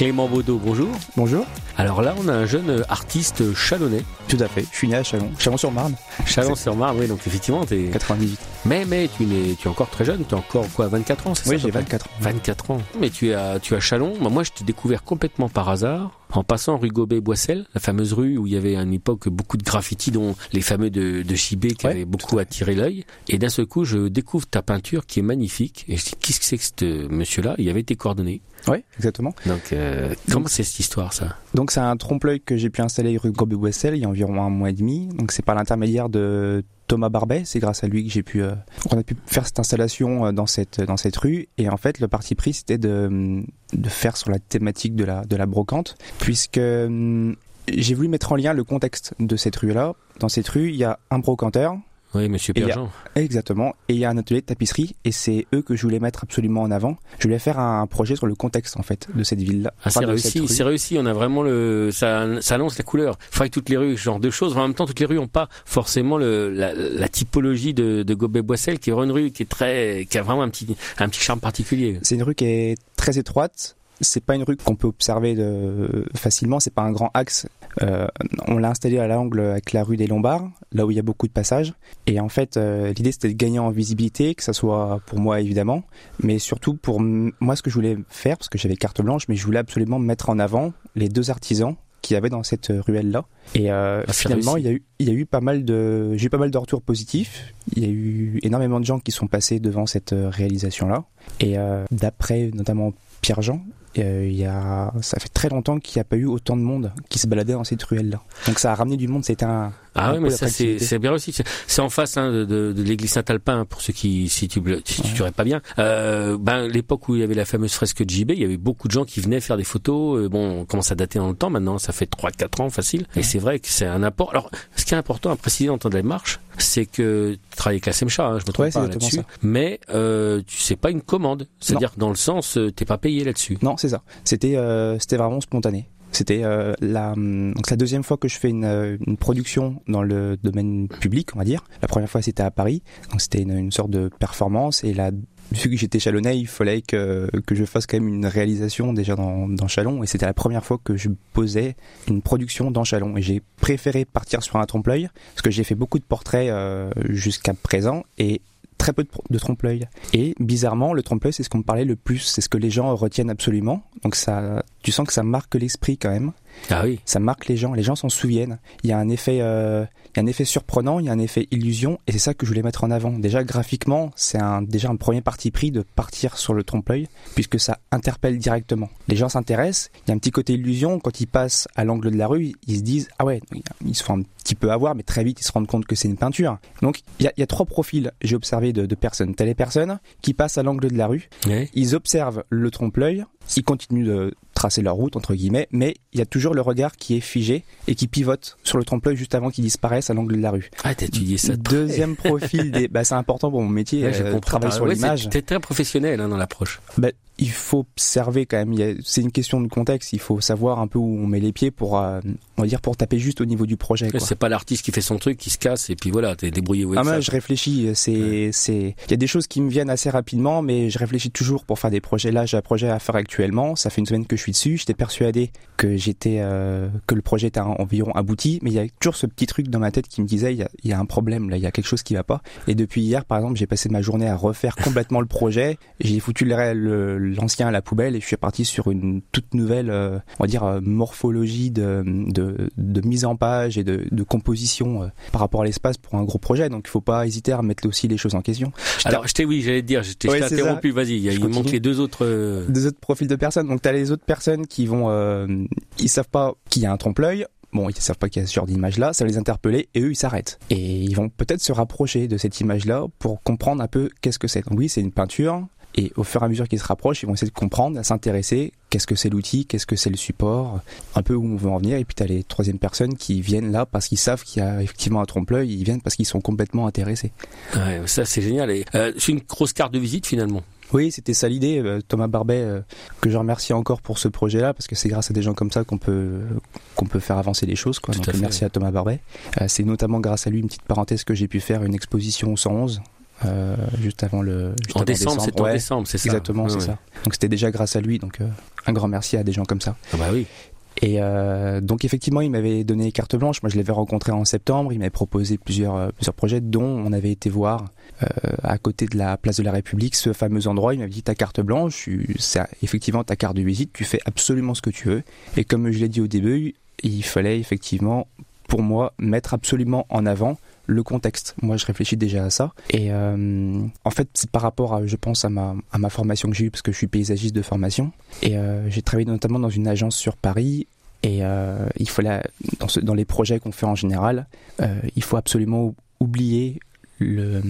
Clément Baudot, bonjour. Bonjour. Alors là, on a un jeune artiste chalonnais. Tout à fait. Je suis né à Chalon, Chalon-sur-Marne, Chalon-sur-Marne, oui, donc effectivement, t'es... 98. Mais, mais tu, n'es, tu es encore très jeune, tu as encore quoi, 24 ans, c'est Oui, ça à j'ai peu près 24 ans. 24 ans. Mais tu es à, tu es à Chalon. Moi, je t'ai découvert complètement par hasard en passant rue Gobet-Boissel, la fameuse rue où il y avait à une époque beaucoup de graffitis, dont les fameux de, de Chibé qui Ouais, avaient beaucoup attiré l'œil. Et d'un seul coup, je découvre ta peinture qui est magnifique. Et je dis, qu'est-ce que c'est que ce monsieur-là? Il y avait tes coordonnées. Oui, exactement. Donc, euh, comment c'est cette histoire, ça? Donc c'est un trompe-l'œil que j'ai pu installer rue Gobet-Boissel il y a environ un mois et demi. Donc c'est par l'intermédiaire de Thomas Barbet, c'est grâce à lui que j'ai pu euh, qu'on a pu faire cette installation euh, dans cette dans cette rue et en fait le parti pris c'était de de faire sur la thématique de la de la brocante puisque hum, j'ai voulu mettre en lien le contexte de cette rue là. Dans cette rue, il y a un brocanteur Oui, monsieur Pierre-Jean. Exactement. Et il y a un atelier de tapisserie et c'est eux que je voulais mettre absolument en avant. Je voulais faire un projet sur le contexte en fait de cette ville-là. Ah, c'est réussi, c'est réussi. On a vraiment le, ça, ça annonce la couleur. Que toutes les rues, ce genre de choses. En même temps, toutes les rues n'ont pas forcément le, la, la typologie de, de Gobet-Boissel, qui est une rue qui est très, qui a vraiment un petit, un petit charme particulier. C'est une rue qui est très étroite. C'est pas une rue qu'on peut observer de... facilement. C'est pas un grand axe. Euh, on l'a installé à l'angle avec la rue des Lombards, là où il y a beaucoup de passages. Et en fait, euh, l'idée c'était de gagner en visibilité, que ça soit pour moi évidemment, mais surtout pour moi ce que je voulais faire, parce que j'avais carte blanche, mais je voulais absolument mettre en avant les deux artisans qu'il y avait dans cette ruelle là. Et euh, finalement, il y a eu, il y a eu pas mal de, j'ai eu pas mal de retours positifs. Il y a eu énormément de gens qui sont passés devant cette réalisation là. Et euh, d'après notamment Pierre Jean, euh, y a, ça fait très longtemps qu'il n'y a pas eu autant de monde qui se baladait dans cette ruelle là. Donc ça a ramené du monde. C'était un, Ah oui, mais ça c'est c'est bien réussi. C'est- C'est en face hein, de, de, de l'église Saint-Alpin pour ceux qui si tu si tu Ouais. pas bien. Euh, ben l'époque où il y avait la fameuse fresque de JB, il y avait beaucoup de gens qui venaient faire des photos. Euh, bon, on commence à dater dans le temps maintenant. Ça fait 3-4 ans facile. Et c'est vrai que c'est un apport. Alors, ce qui est important à préciser dans ton démarche, c'est que tu travailles avec la SEMCHA, hein, je me trompe Ouais, c'est pas exactement là-dessus. Mais euh, tu sais pas une commande. C'est-à-dire que dans le sens, euh, t'es pas payé là-dessus. Non, c'est ça. C'était euh, c'était vraiment spontané. C'était euh, la la deuxième fois que je fais une, euh, une production dans le domaine public, on va dire. La première fois c'était à Paris, donc c'était une, une sorte de performance. Et la vu que j'étais chalonnais, il fallait que, que je fasse quand même une réalisation déjà dans, dans Chalon. Et c'était la première fois que je posais une production dans Chalon. Et j'ai préféré partir sur un trompe-l'œil parce que j'ai fait beaucoup de portraits euh, jusqu'à présent. Et très peu de, trompe-l'œil. Et bizarrement, le trompe-l'œil, c'est ce qu'on me parlait le plus, c'est ce que les gens retiennent absolument. Donc ça, tu sens que ça marque l'esprit quand même. Ah oui. Ça marque les gens, les gens s'en souviennent. Il y a un effet, euh, il y a un effet surprenant, il y a un effet illusion, et c'est ça que je voulais mettre en avant. Déjà graphiquement, c'est un, déjà un premier parti pris de partir sur le trompe-l'œil, puisque ça interpelle directement. Les gens s'intéressent. Il y a un petit côté illusion quand ils passent à l'angle de la rue, ils se disent ah ouais, ils se font un petit peu avoir, mais très vite ils se rendent compte que c'est une peinture. Donc il y a, il y a trois profils. J'ai observé de, de personnes. T'as les personnes qui passent à l'angle de la rue, ils observent le trompe-l'œil, ils continuent de tracer leur route entre guillemets, mais il y a toujours le regard qui est figé et qui pivote sur le trompe-l'œil juste avant qu'il disparaisse à l'angle de la rue. Ah, t'as étudié ça. de. Deuxième profil des, bah c'est important pour mon métier, Ouais, je euh, travailler sur ouais, l'image. T'es très professionnel hein, dans l'approche. Bah, il faut observer quand même. C'est une question de contexte. Il faut savoir un peu où on met les pieds pour, euh, on va dire, pour taper juste au niveau du projet. C'est pas l'artiste qui fait son truc, qui se casse, et puis voilà, t'es débrouillé Ah moi, je réfléchis. C'est, c'est, il y a des choses qui me viennent assez rapidement, mais je réfléchis toujours pour faire des projets. Là, j'ai un projet à faire actuellement. Ça fait une semaine que je suis dessus. J'étais persuadé que j'étais, euh, que le projet était en- environ abouti, mais il y a toujours ce petit truc dans ma tête qui me disait, il y a, il y a un problème là, il y a quelque chose qui va pas. Et depuis hier, par exemple, j'ai passé ma journée à refaire complètement le projet. J'ai foutu l'ancien à la poubelle et je suis parti sur une toute nouvelle, euh, on va dire, euh, morphologie de, de, de mise en page et de, de composition euh, par rapport à l'espace pour un gros projet. Donc il faut pas hésiter à mettre aussi les choses en question. Alors, je t'ai, oui, j'allais te dire, je t'ai Ouais, ça. interrompu, vas-y, il il manque les deux autres. Deux autres profils de personnes. Donc t'as les autres personnes qui vont, euh, ils savent pas qu'il y a un trompe-l'œil. Bon, ils savent pas qu'il y a ce genre d'image-là, ça les interpeller et eux ils s'arrêtent. Et ils vont peut-être se rapprocher de cette image-là pour comprendre un peu qu'est-ce que c'est. Donc oui, c'est une peinture, Et au fur et à mesure qu'ils se rapprochent, ils vont essayer de comprendre, à s'intéresser, qu'est-ce que c'est l'outil, qu'est-ce que c'est le support, un peu où on veut en venir. Et puis tu as les troisième personnes qui viennent là parce qu'ils savent qu'il y a effectivement un trompe-l'œil, ils viennent parce qu'ils sont complètement intéressés. Ouais, ça c'est génial. Et, euh, c'est une grosse carte de visite finalement. Oui, c'était ça l'idée. Euh, Thomas Barbet, euh, que je remercie encore pour ce projet-là, parce que c'est grâce à des gens comme ça qu'on peut qu'on peut faire avancer les choses. Quoi. Donc à merci à Thomas Barbet. Euh, c'est notamment grâce à lui, une petite parenthèse, que j'ai pu faire une exposition au 111. euh, juste avant le juste En avant décembre, c'est en Ouais, décembre, c'est ça. Exactement, c'est ça. Donc c'était déjà grâce à lui, donc euh, un grand merci à des gens comme ça. Ah bah oui. Et euh, donc effectivement, il m'avait donné carte blanche. Moi, je l'avais rencontré en septembre. Il m'avait proposé plusieurs euh, plusieurs projets, dont on avait été voir euh, à côté de la place de la République ce fameux endroit. Il m'avait dit ta carte blanche, c'est effectivement ta carte de visite. Tu fais absolument ce que tu veux. Et comme je l'ai dit au début, il fallait effectivement, pour moi, mettre absolument en avant le contexte. Moi, je réfléchis déjà à ça. Et euh, en fait, c'est par rapport, à, je pense, à ma, à ma formation que j'ai eue, parce que je suis paysagiste de formation. Et euh, j'ai travaillé notamment dans une agence sur Paris. Et euh, il fallait, dans, ce- dans les projets qu'on fait en général, il faut absolument ou- oublier le,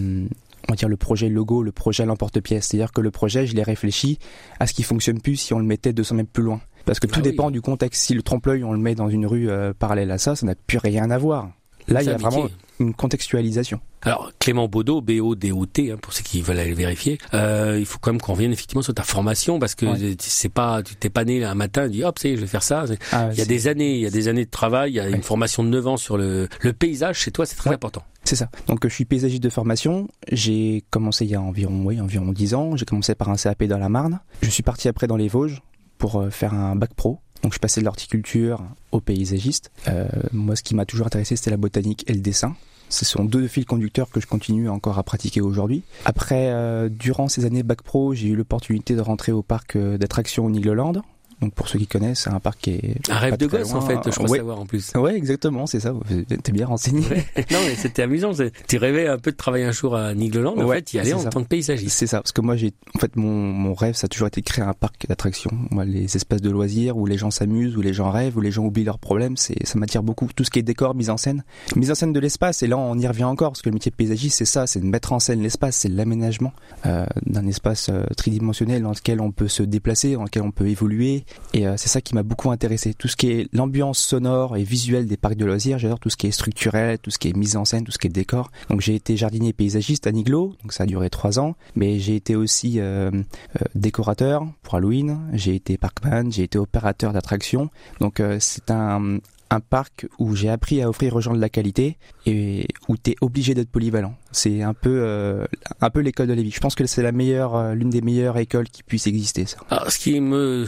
on va dire le projet logo, le projet l'emporte-pièce. C'est-à-dire que le projet, je l'ai réfléchi à ce qui fonctionne plus si on le mettait 200 mètres plus loin. Parce que tout Ah oui. dépend du contexte. Si le trompe-l'œil, on le met dans une rue euh, parallèle à ça, ça n'a plus rien à voir. Là, il y a vraiment une contextualisation. Alors Clément Baudot, B-O-D-O-T, hein, pour ceux qui veulent aller vérifier, euh, il faut quand même qu'on revienne effectivement sur ta formation parce que Ouais. c'est pas, tu t'es pas né un matin et dit hop, c'est, je vais faire ça. Ah, Il y a des années, il y a des années de travail, il y a Ouais. une formation de 9 ans sur le, le paysage chez toi, c'est très Ouais. important. C'est ça. Donc, je suis paysagiste de formation. J'ai commencé il y a environ, oui, environ 10 ans. J'ai commencé par un CAP dans la Marne. Je suis parti après dans les Vosges pour euh, faire un bac pro. Donc, je passais de l'horticulture au paysagiste. Euh, moi, ce qui m'a toujours intéressé, c'était la botanique et le dessin. Ce sont deux fils conducteurs que je continue encore à pratiquer aujourd'hui. Après, euh, durant ces années bac pro, j'ai eu l'opportunité de rentrer au parc euh, d'attractions Nigloland. Donc, pour ceux qui connaissent, c'est un parc qui est Un rêve de gosse en fait, je crois Ouais. savoir en plus. Ouais, exactement, c'est ça. T'es bien renseigné. non mais c'était amusant, tu rêvais un peu de travailler un jour à Nigloland, en Ouais, fait, y aller en ça. tant que paysagiste. C'est ça, parce que moi j'ai, en fait, mon, mon rêve, ça a toujours été de créer un parc d'attractions. Moi, les espaces de loisirs où les gens s'amusent, où les gens rêvent, où les gens oublient leurs problèmes, c'est, ça m'attire beaucoup. Tout ce qui est décor, mise en scène, mise en scène de l'espace. Et là, on y revient encore, parce que le métier de paysagiste, c'est ça, c'est de mettre en scène l'espace, c'est l'aménagement euh, d'un espace euh, tridimensionnel dans lequel on peut se déplacer, dans lequel on peut évoluer. Et euh, c'est ça qui m'a beaucoup intéressé. Tout ce qui est l'ambiance sonore et visuelle des parcs de loisirs, j'adore tout ce qui est structurel, tout ce qui est mise en scène, tout ce qui est décor. Donc j'ai été jardinier paysagiste à Niglo, donc ça a duré trois ans. Mais j'ai été aussi euh, euh, décorateur pour Halloween. J'ai été parkman, j'ai été opérateur d'attractions. Donc c'est un un parc où j'ai appris à offrir aux gens de la qualité et où tu es obligé d'être polyvalent. C'est un peu euh, un peu l'école de Lévis. Je pense que c'est la meilleure euh, l'une des meilleures écoles qui puisse exister ça. Alors, ce qui me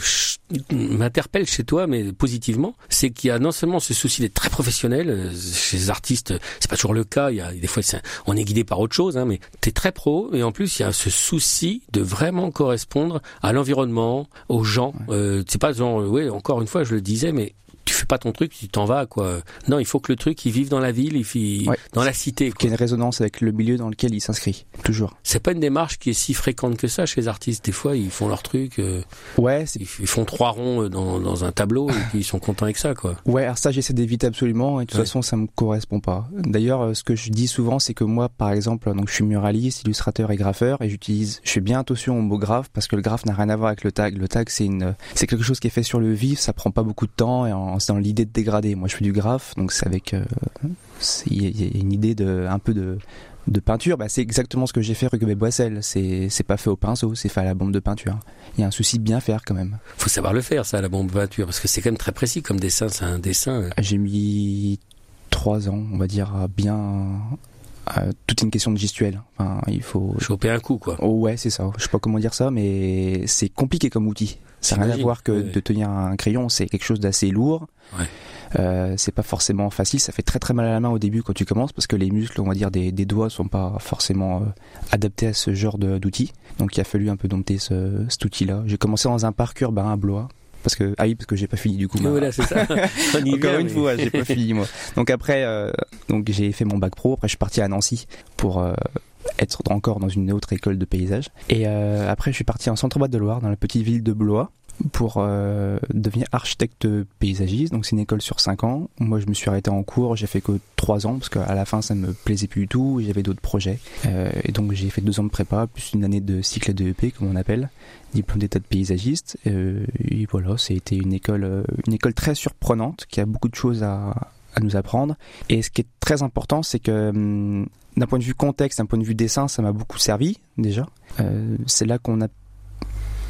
m'interpelle chez toi, mais positivement, c'est qu'il y a non seulement ce souci d'être très professionnel euh, chez les artistes. C'est pas toujours le cas. Il y a des fois, on est guidé par autre chose, hein, mais t'es très pro. Et en plus, il y a ce souci de vraiment correspondre à l'environnement, aux gens. Euh, c'est pas genre, euh, ouais, encore une fois, je le disais, mais tu fais pas ton truc, tu t'en vas, quoi. Non, il faut que le truc, il vive dans la ville, il vit Ouais. dans la cité. Qu'il y ait une résonance avec le milieu dans lequel il s'inscrit. Toujours. C'est pas une démarche qui est si fréquente que ça chez les artistes. Des fois, ils font leur truc. euh, Ouais, ils ils font trois ronds euh, dans, dans un tableau et puis ils sont contents avec ça, quoi. Ouais, alors ça j'essaie d'éviter absolument et de toute Ouais. façon ça me correspond pas. D'ailleurs, euh, ce que je dis souvent c'est que moi par exemple, donc je suis muraliste, illustrateur et graffeur et j'utilise je fais bien attention au mot graphe parce que le graphe n'a rien à voir avec le tag. Le tag c'est une c'est quelque chose qui est fait sur le vif, ça prend pas beaucoup de temps et en- c'est dans l'idée de dégrader. Moi je fais du graphe donc c'est avec euh, il y, a- une idée de un peu de de peinture, bah, c'est exactement ce que j'ai fait rue Boissel. C'est c'est pas fait au pinceau, c'est fait à la bombe de peinture. Il y a un souci de bien faire quand même. Faut savoir le faire, ça, la bombe peinture, parce que c'est quand même très précis comme dessin. C'est un dessin. J'ai mis trois ans, on va dire, à bien. À toute une question de gestuelle. Enfin, il faut. Choper un coup, quoi. Oh ouais, c'est ça. Je sais pas comment dire ça, mais c'est compliqué comme outil. Ça n'a rien à voir que ouais. de tenir un crayon, c'est quelque chose d'assez lourd. Ouais. Euh, c'est pas forcément facile. Ça fait très très mal à la main au début quand tu commences parce que les muscles, on va dire, des, des doigts sont pas forcément euh, adaptés à ce genre d'outils. Donc il a fallu un peu dompter ce, cet outil-là. J'ai commencé dans un parc urbain à Blois. Parce que, ah oui, parce que j'ai pas fini du coup. ma- Voilà, c'est ça. On y encore vient, une mais- fois, j'ai pas fini moi. Donc après, euh, donc j'ai fait mon bac pro. Après, je suis parti à Nancy pour euh, être encore dans une autre école de paysage. Et euh, après, je suis parti en centre-boîte de Loire, dans la petite ville de Blois. Pour euh, devenir architecte paysagiste. Donc c'est une école sur 5 ans. Moi je me suis arrêté en cours, j'ai fait que 3 ans parce qu'à la fin ça me plaisait plus du tout. J'avais d'autres projets euh, et donc j'ai fait 2 ans de prépa plus une année de cycle de EP comme on appelle, diplôme d'état de paysagiste. Euh, et voilà, c'était une école une école très surprenante qui a beaucoup de choses à à nous apprendre. Et ce qui est très important, c'est que hum, d'un point de vue contexte, d'un point de vue dessin, ça m'a beaucoup servi déjà. C'est là qu'on a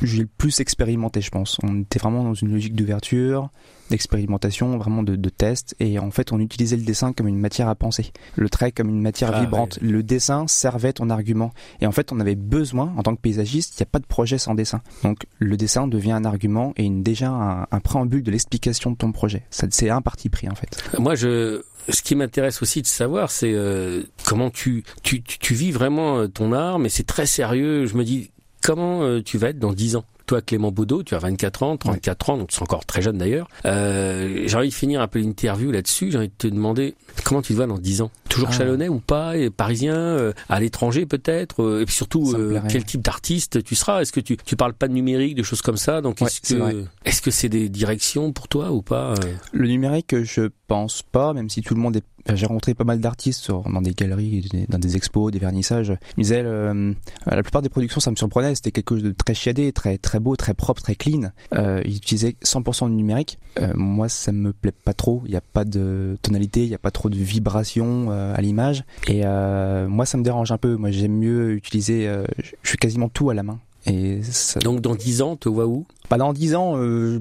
j'ai le plus expérimenté, je pense. On était vraiment dans une logique d'ouverture, d'expérimentation, vraiment de, de test. Et en fait, on utilisait le dessin comme une matière à penser, le trait comme une matière Ah, vibrante. Le dessin servait ton argument. Et en fait, on avait besoin, en tant que paysagiste, il n'y a pas de projet sans dessin. Donc, le dessin devient un argument et une, déjà un, un préambule de l'explication de ton projet. C'est un parti pris, en fait. Moi, je, ce qui m'intéresse aussi de savoir, c'est euh, comment tu, tu, tu, tu vis vraiment euh, ton art, mais c'est très sérieux. Je me dis, comment euh, tu vas être dans 10 ans? Toi, Clément Baudot, tu as 24 ans, 34 ans, donc tu es encore très jeune d'ailleurs. Euh, j'ai envie de finir un peu l'interview là-dessus. J'ai envie de te demander comment tu te vois dans 10 ans? Toujours Ah. chalonnais ou pas, et parisien, euh, à l'étranger peut-être, euh, et puis surtout quel type d'artiste tu seras? Est-ce que tu tu parles pas de numérique, de choses comme ça? Donc Ouais, est-ce que est-ce que c'est des directions pour toi ou pas Le numérique, je pense pas, même si tout le monde est. J'ai rencontré pas mal d'artistes dans des galeries, dans des expos, des vernissages. Ils disaient, euh, la plupart des productions, ça me surprenait. C'était quelque chose de très chiadé, très très beau, très propre, très clean. Euh, ils utilisaient 100% de numérique. Euh, moi, ça me plaît pas trop. Il n'y a pas de tonalité, il n'y a pas trop de vibration euh, à l'image. Et euh, moi, ça me dérange un peu. Moi, j'aime mieux utiliser. euh, je fais quasiment tout à la main. Et ça, Donc dans 10 ans, te vois où? Bah, dans 10 ans, euh,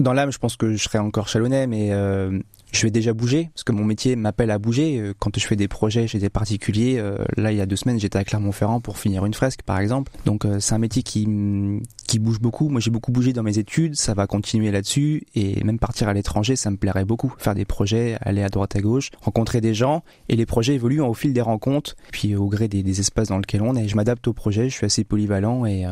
dans l'âme, je pense que je serai encore chalonnais, mais euh, je vais déjà bouger, parce que mon métier m'appelle à bouger. Euh, Quand je fais des projets chez des particuliers, euh, là, il y a deux semaines, j'étais à Clermont-Ferrand pour finir une fresque, par exemple. Donc, euh, c'est un métier qui, qui bouge beaucoup. Moi, j'ai beaucoup bougé dans mes études, ça va continuer là-dessus, et même partir à l'étranger, ça me plairait beaucoup. Faire des projets, aller à droite à gauche, rencontrer des gens, et les projets évoluent au fil des rencontres, puis au gré des, des espaces dans lesquels on est. Je m'adapte au projet, je suis assez polyvalent, et euh,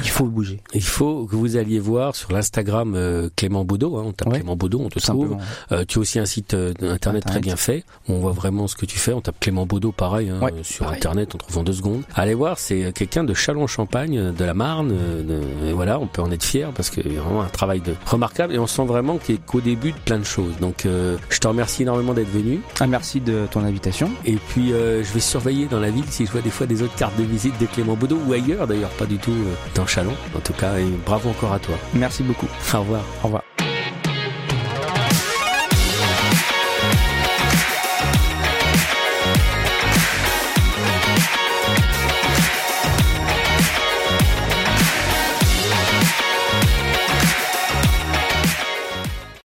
il faut bouger. Il faut que vous alliez voir sur l'Instagram euh, Clément Baudot. Hein, on tape Ouais. Clément Baudot, on te trouve. Euh, tu as aussi un site internet, Internet. très bien fait. On voit vraiment ce que tu fais. On tape Clément Baudot, pareil, hein, Ouais, sur pareil. internet, on trouve en deux secondes. Allez voir, c'est quelqu'un de Châlons-Champagne, euh, de la Marne. de- et voilà, on peut en être fier parce a vraiment un travail de remarquable et on sent vraiment qu'il est qu'au début de plein de choses. Donc, euh, je te remercie énormément d'être venu. Ah, merci de ton invitation. Et puis, euh, je vais surveiller dans la ville si je vois des fois des autres cartes de visite de Clément Baudot ou ailleurs d'ailleurs, pas du tout euh, dans Chalon. En tout cas, et bravo encore à toi. Merci beaucoup. Au revoir. Au revoir.